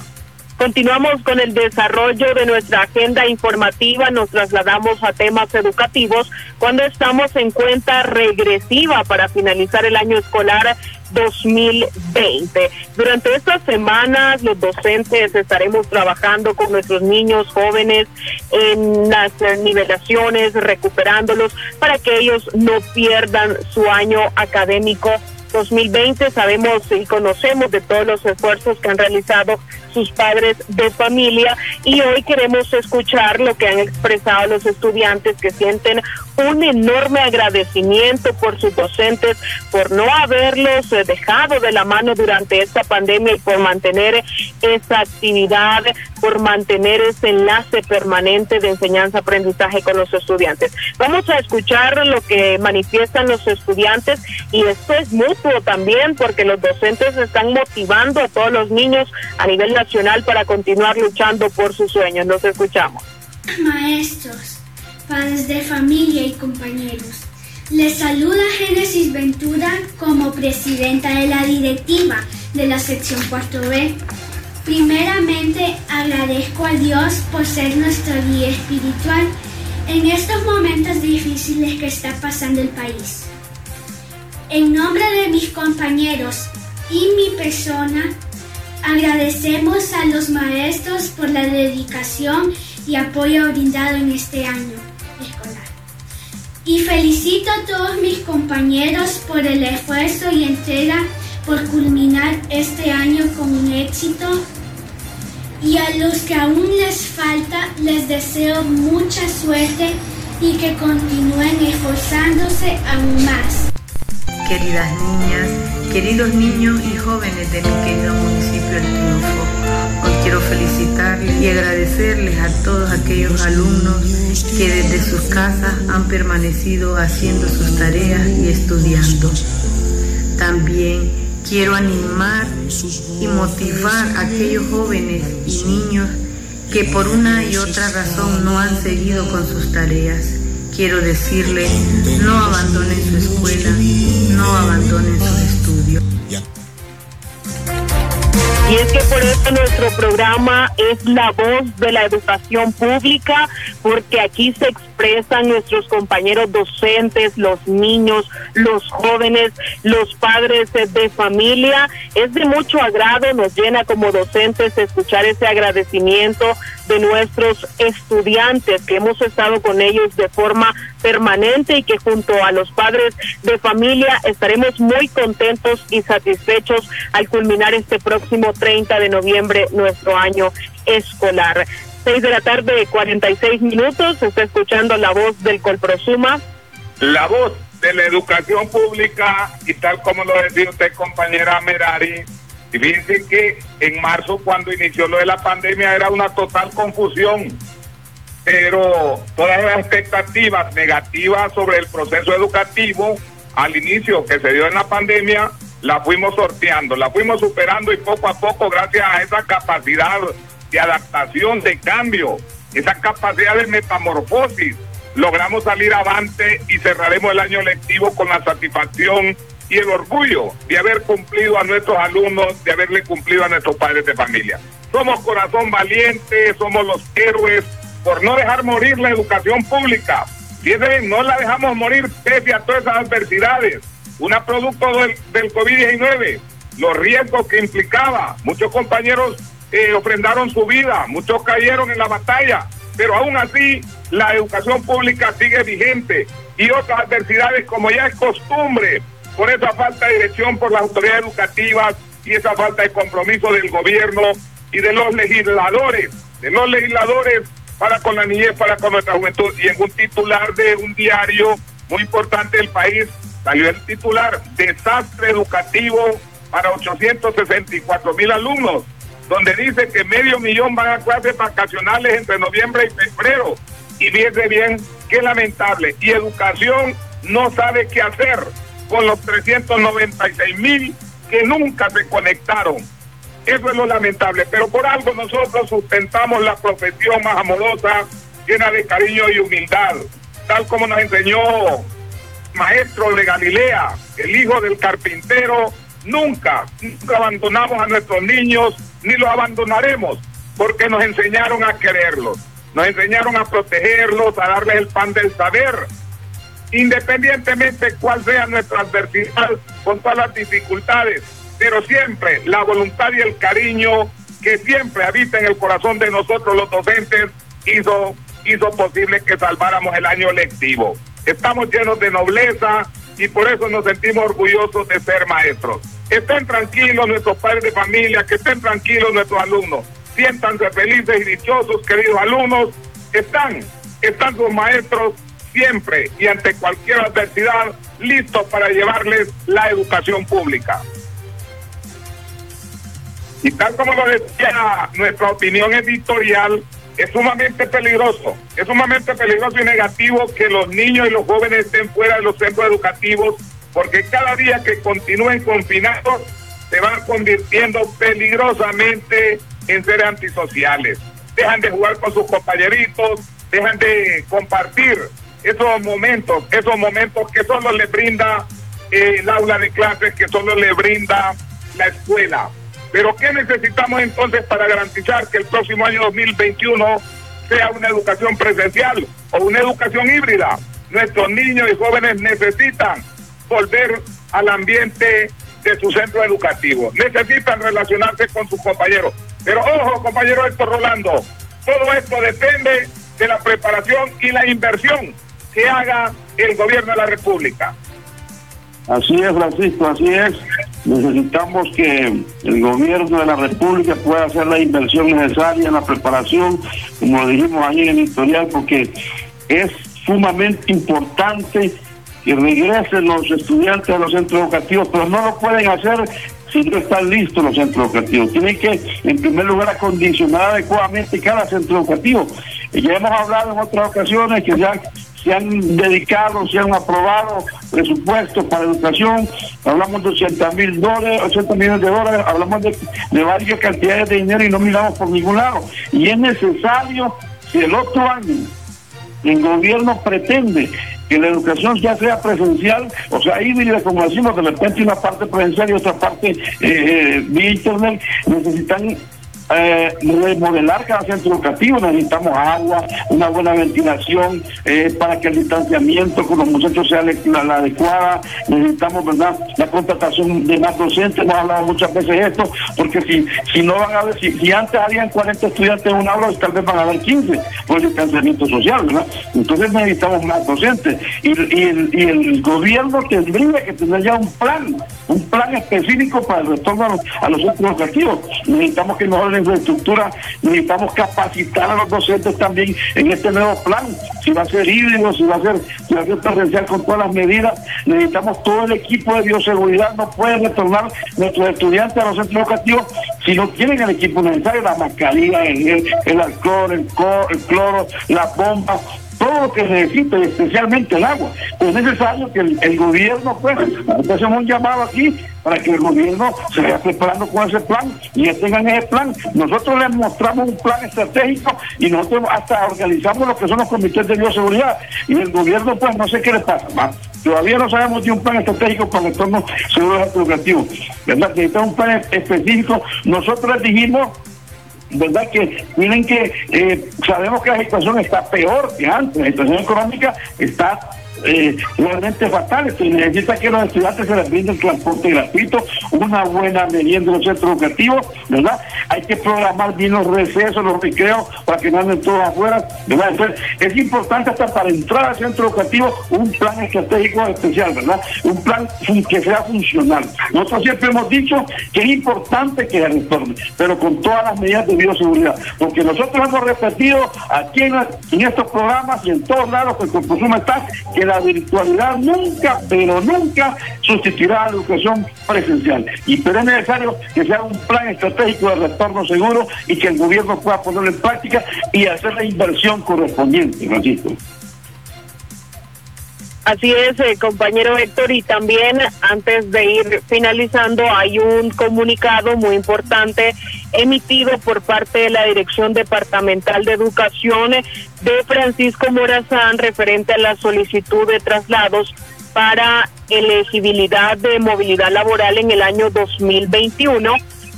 Continuamos con el desarrollo de nuestra agenda informativa. Nos trasladamos a temas educativos cuando estamos en cuenta regresiva para finalizar el año escolar 2020. Durante estas semanas, los docentes estaremos trabajando con nuestros niños jóvenes en las nivelaciones, recuperándolos para que ellos no pierdan su año académico 2020. Sabemos y conocemos de todos los esfuerzos que han realizado sus padres de familia y hoy queremos escuchar lo que han expresado los estudiantes que sienten un enorme agradecimiento por sus docentes por no haberlos eh, dejado de la mano durante esta pandemia y por mantener esa actividad, por mantener ese enlace permanente de enseñanza-aprendizaje con los estudiantes. Vamos a escuchar lo que manifiestan los estudiantes y esto es mutuo también porque los docentes están motivando a todos los niños a nivel nacional para continuar luchando por sus sueños. Los escuchamos.
Maestros, padres de familia y compañeros. Les saluda Génesis Ventura como presidenta de la directiva de la sección 4B. Primeramente agradezco a Dios por ser nuestro guía espiritual en estos momentos difíciles que está pasando el país. En nombre de mis compañeros y mi persona, agradecemos a los maestros por la dedicación y apoyo brindado en este año escolar. Y felicito a todos mis compañeros por el esfuerzo y entrega por culminar este año con un éxito. Y a los que aún les falta, les deseo mucha suerte y que continúen esforzándose aún más.
Queridas niñas, queridos niños y jóvenes de mi querido municipio El Triunfo, quiero felicitarles y agradecerles a todos aquellos alumnos que desde sus casas han permanecido haciendo sus tareas y estudiando. También quiero animar y motivar a aquellos jóvenes y niños que por una y otra razón no han seguido con sus tareas. Quiero decirles, no abandonen su escuela, no abandonen sus estudios.
Y es que por eso nuestro programa es la voz de la educación pública, porque aquí se expresan nuestros compañeros docentes, los niños, los jóvenes, los padres de familia. Es de mucho agrado, nos llena como docentes escuchar ese agradecimiento de nuestros estudiantes que hemos estado con ellos de forma permanente y que junto a los padres de familia estaremos muy contentos y satisfechos al culminar este próximo 30 de noviembre nuestro año escolar. Seis de la tarde, 46 minutos, está escuchando la voz del Colprosuma.
La voz de la educación pública y tal como lo decía usted, compañera Merari, y fíjense que en marzo, cuando inició lo de la pandemia, era una total confusión. Pero todas las expectativas negativas sobre el proceso educativo al inicio que se dio en la pandemia, la fuimos sorteando, la fuimos superando y poco a poco, gracias a esa capacidad de adaptación, de cambio, esa capacidad de metamorfosis, logramos salir avante y cerraremos el año lectivo con la satisfacción y el orgullo de haber cumplido a nuestros alumnos, de haberle cumplido a nuestros padres de familia. Somos corazón valiente, somos los héroes por no dejar morir la educación pública. Fíjense, no la dejamos morir pese a todas esas adversidades. Una producto del, del COVID-19, los riesgos que implicaba. Muchos compañeros eh, ofrendaron su vida, muchos cayeron en la batalla, pero aún así la educación pública sigue vigente y otras adversidades como ya es costumbre por esa falta de dirección por las autoridades educativas y esa falta de compromiso del gobierno y de los legisladores, de los legisladores para con la niñez, para con nuestra juventud. Y en un titular de un diario muy importante del país salió el titular Desastre educativo para 864 mil alumnos, donde dice que medio millón van a clases vacacionales entre noviembre y febrero. Y fíjense bien, qué lamentable. Y educación no sabe qué hacer con los 396 mil que nunca se conectaron. Eso es lo lamentable, pero por algo nosotros sustentamos la profesión más amorosa, llena de cariño y humildad, tal como nos enseñó maestro de Galilea, el hijo del carpintero, nunca, abandonamos a nuestros niños, ni los abandonaremos, porque nos enseñaron a quererlos, nos enseñaron a protegerlos, a darles el pan del saber, independientemente cuál sea nuestra adversidad, con todas las dificultades, pero siempre la voluntad y el cariño que siempre habita en el corazón de nosotros los docentes hizo, hizo posible que salváramos el año lectivo. Estamos llenos de nobleza y por eso nos sentimos orgullosos de ser maestros. Estén tranquilos nuestros padres de familia, que estén tranquilos nuestros alumnos. Siéntanse felices y dichosos, queridos alumnos. Están, están sus maestros siempre y ante cualquier adversidad listos para llevarles la educación pública. Y tal como lo decía nuestra opinión editorial, es sumamente peligroso, es sumamente peligroso y negativo que los niños y los jóvenes estén fuera de los centros educativos, porque cada día que continúen confinados se van convirtiendo peligrosamente en seres antisociales. Dejan de jugar con sus compañeritos, dejan de compartir esos momentos, esos momentos que solo le brinda eh, el aula de clases, que solo le brinda la escuela. Pero ¿qué necesitamos entonces para garantizar que el próximo año 2021 sea una educación presencial o una educación híbrida? Nuestros niños y jóvenes necesitan volver al ambiente de su centro educativo, necesitan relacionarse con sus compañeros. Pero ojo, compañero Héctor Rolando, todo esto depende de la preparación y la inversión que haga el gobierno de la República.
Así es, Francisco, así es. Necesitamos que el gobierno de la República pueda hacer la inversión necesaria en la preparación, como dijimos ahí en el editorial, porque es sumamente importante que regresen los estudiantes a los centros educativos, pero no lo pueden hacer si no están listos los centros educativos. Tienen que, en primer lugar, acondicionar adecuadamente cada centro educativo. Ya hemos hablado en otras ocasiones que ya se han dedicado, se han aprobado presupuestos para educación, hablamos de 80 mil dólares, 80 millones de dólares, hablamos de, varias cantidades de dinero y no miramos por ningún lado. Y es necesario que el otro año el gobierno pretende que la educación ya sea presencial, o sea, híbrida, como decimos, de repente una parte presencial y otra parte eh, eh, vía internet, necesitan eh, remodelar cada centro educativo, necesitamos agua, una buena ventilación eh, para que el distanciamiento con los muchachos sea la, adecuada, necesitamos verdad la contratación de más docentes, hemos hablado muchas veces esto, porque si, si no van a haber, si, antes habían 40 estudiantes en un aula, tal vez van a haber 15 por el distanciamiento social, ¿verdad? Entonces necesitamos más docentes y, y, el, gobierno tendría que tener ya un plan, un plan específico para el retorno a los, a los centros educativos. Necesitamos que nos infraestructura, necesitamos capacitar a los docentes también en este nuevo plan. Si va a ser híbrido, si va a ser, si va a ser presencial con todas las medidas, necesitamos todo el equipo de bioseguridad. No pueden retornar nuestros estudiantes a los centros educativos si no tienen el equipo necesario, la mascarilla, el, el, alcohol, el, el cloro, las bombas, todo lo que necesita, especialmente el agua. Es necesario que el, gobierno, pues, hacemos un llamado aquí para que el gobierno se vaya preparando con ese plan y ya tengan ese plan. Nosotros les mostramos un plan estratégico y nosotros hasta organizamos lo que son los comités de bioseguridad y el gobierno, pues, no sé qué le pasa. Todavía no sabemos de un plan estratégico para el entorno seguro educativo. ¿Verdad? Necesitamos un plan específico. Nosotros dijimos ¿verdad? Que tienen que, eh, sabemos que la situación está peor que antes, la situación económica está eh, realmente fatales. Se necesita que los estudiantes se les brinde el transporte gratuito, una buena merienda en los centros educativos, ¿verdad? Hay que programar bien los recesos, los recreos, para que no anden todos afuera, ¿verdad? Entonces, es importante hasta para entrar al centro educativo un plan estratégico especial, ¿verdad? Un plan que sea funcional. Nosotros siempre hemos dicho que es importante que retorne, pero con todas las medidas de bioseguridad, porque nosotros hemos repetido aquí en, estos programas y en todos lados que el consumo está que la virtualidad nunca, pero nunca sustituirá a la educación presencial. Y pero es necesario que sea un plan estratégico de retorno seguro y que el gobierno pueda ponerlo en práctica y hacer la inversión correspondiente, Francisco.
Así es, eh, compañero Héctor, y también antes de ir finalizando, hay un comunicado muy importante emitido por parte de la Dirección Departamental de Educación de Francisco Morazán referente a la solicitud de traslados para elegibilidad de movilidad laboral en el año 2021.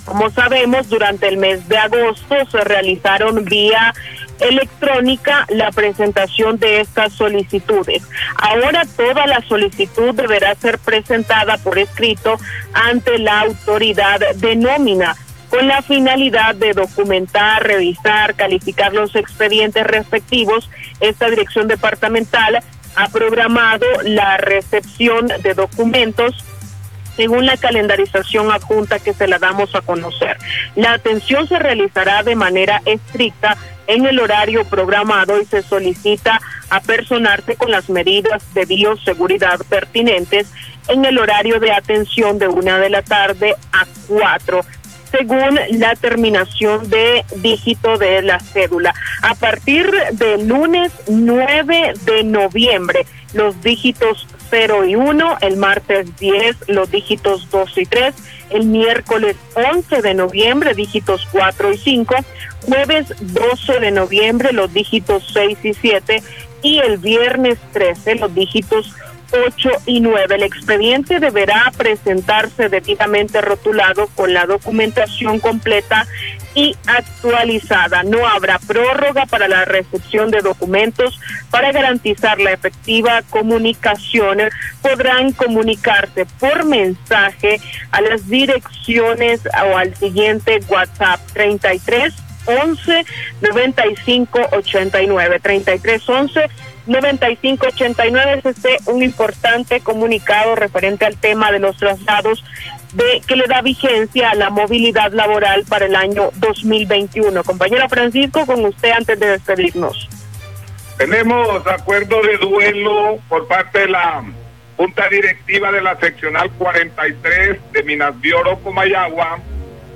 Como sabemos, durante el mes de agosto se realizaron vía electrónica la presentación de estas solicitudes. Ahora toda la solicitud deberá ser presentada por escrito ante la autoridad de nómina con la finalidad de documentar, revisar, calificar los expedientes respectivos. Esta dirección departamental ha programado la recepción de documentos según la calendarización adjunta que se la damos a conocer. La atención se realizará de manera estricta en el horario programado y se solicita apersonarse con las medidas de bioseguridad pertinentes en el horario de atención de una de la tarde a cuatro según la terminación de dígito de la cédula. A partir del lunes 9 de noviembre, los dígitos 0 y 1, el martes 10 los dígitos 2 y 3, el miércoles 11 de noviembre dígitos 4 y 5, jueves 12 de noviembre los dígitos 6 y 7 y el viernes 13 los dígitos 8 y 9. El expediente deberá presentarse debidamente rotulado con la documentación completa y actualizada. No habrá prórroga para la recepción de documentos para garantizar la efectiva comunicación. Podrán comunicarse por mensaje a las direcciones o al siguiente WhatsApp 33 11 95 89 33 11 9589 es este un importante comunicado referente al tema de los traslados de que le da vigencia a la movilidad laboral para el año 2021. Compañero Francisco, con usted antes de despedirnos.
Tenemos acuerdo de duelo por parte de la Junta Directiva de la Seccional 43 de Minas de Oro, Comayagua,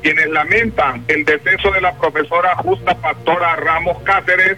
quienes lamentan el deceso de la profesora Justa Pastora Ramos Cáceres,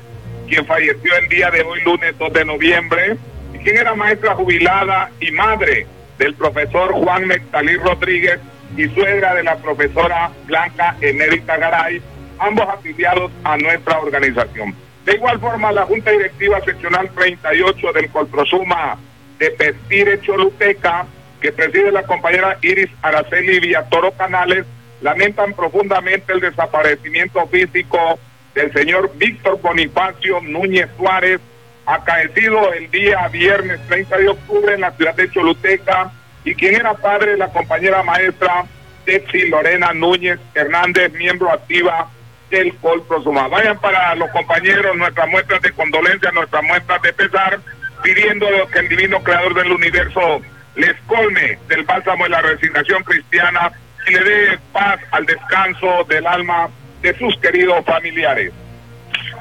quien falleció el día de hoy, lunes 2 de noviembre, y quien era maestra jubilada y madre del profesor Juan Nectalí Rodríguez y suegra de la profesora Blanca Enérita Garay, ambos afiliados a nuestra organización. De igual forma, la Junta Directiva Seccional 38 del Colprosuma de Pestire Choluteca, que preside la compañera Iris Araceli Villatoro Canales, lamentan profundamente el desaparecimiento físico del señor Víctor Bonifacio Núñez Suárez, acaecido el día viernes 30 de octubre en la ciudad de Choluteca, y quien era padre de la compañera maestra Texi Lorena Núñez Hernández, miembro activa del Colprosuma. Vayan para los compañeros nuestras muestras de condolencia, nuestras muestras de pesar, pidiendo que el divino creador del universo les colme del bálsamo de la resignación cristiana y le dé paz al descanso del alma de sus queridos familiares.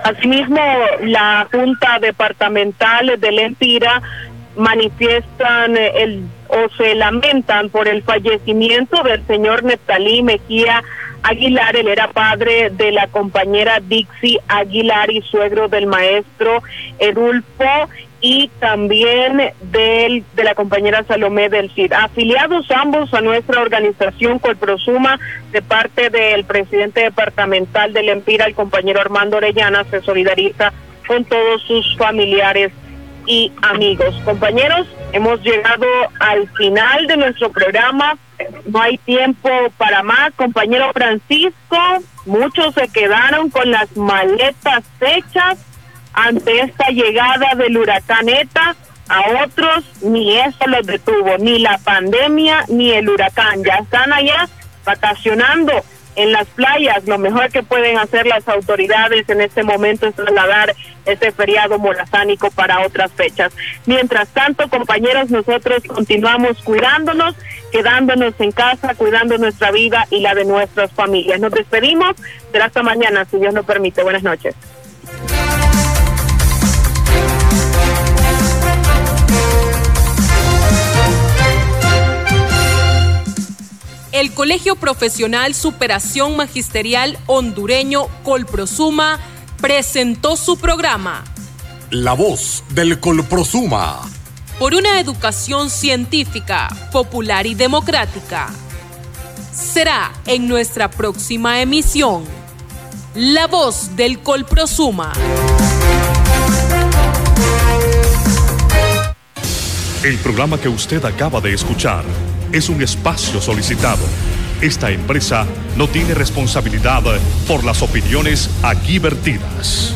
Asimismo, la Junta Departamental de Lempira manifiestan el o se lamentan por el fallecimiento del señor Neftalí Mejía Aguilar, él era padre de la compañera Dixie Aguilar y suegro del maestro Edulfo y también del, de la compañera Salomé del CID. Afiliados ambos a nuestra organización Colprosuma de parte del presidente departamental del Empira, el compañero Armando Orellana, se solidariza con todos sus familiares y amigos. Compañeros, hemos llegado al final de nuestro programa. No hay tiempo para más. Compañero Francisco, muchos se quedaron con las maletas hechas ante esta llegada del huracán ETA. A otros ni eso los detuvo, ni la pandemia ni el huracán. Ya están allá vacacionando en las playas. Lo mejor que pueden hacer las autoridades en este momento es trasladar este feriado morazánico para otras fechas. Mientras tanto, compañeros, nosotros continuamos cuidándonos, quedándonos en casa, cuidando nuestra vida y la de nuestras familias. Nos despedimos. Será hasta mañana, si Dios nos permite. Buenas noches.
El Colegio Profesional Superación Magisterial Hondureño Colprosuma presentó su programa.
La voz del Colprosuma.
Por una educación científica, popular y democrática. Será en nuestra próxima emisión. La voz del Colprosuma.
El programa que usted acaba de escuchar es un espacio solicitado. Esta empresa no tiene responsabilidad por las opiniones aquí vertidas.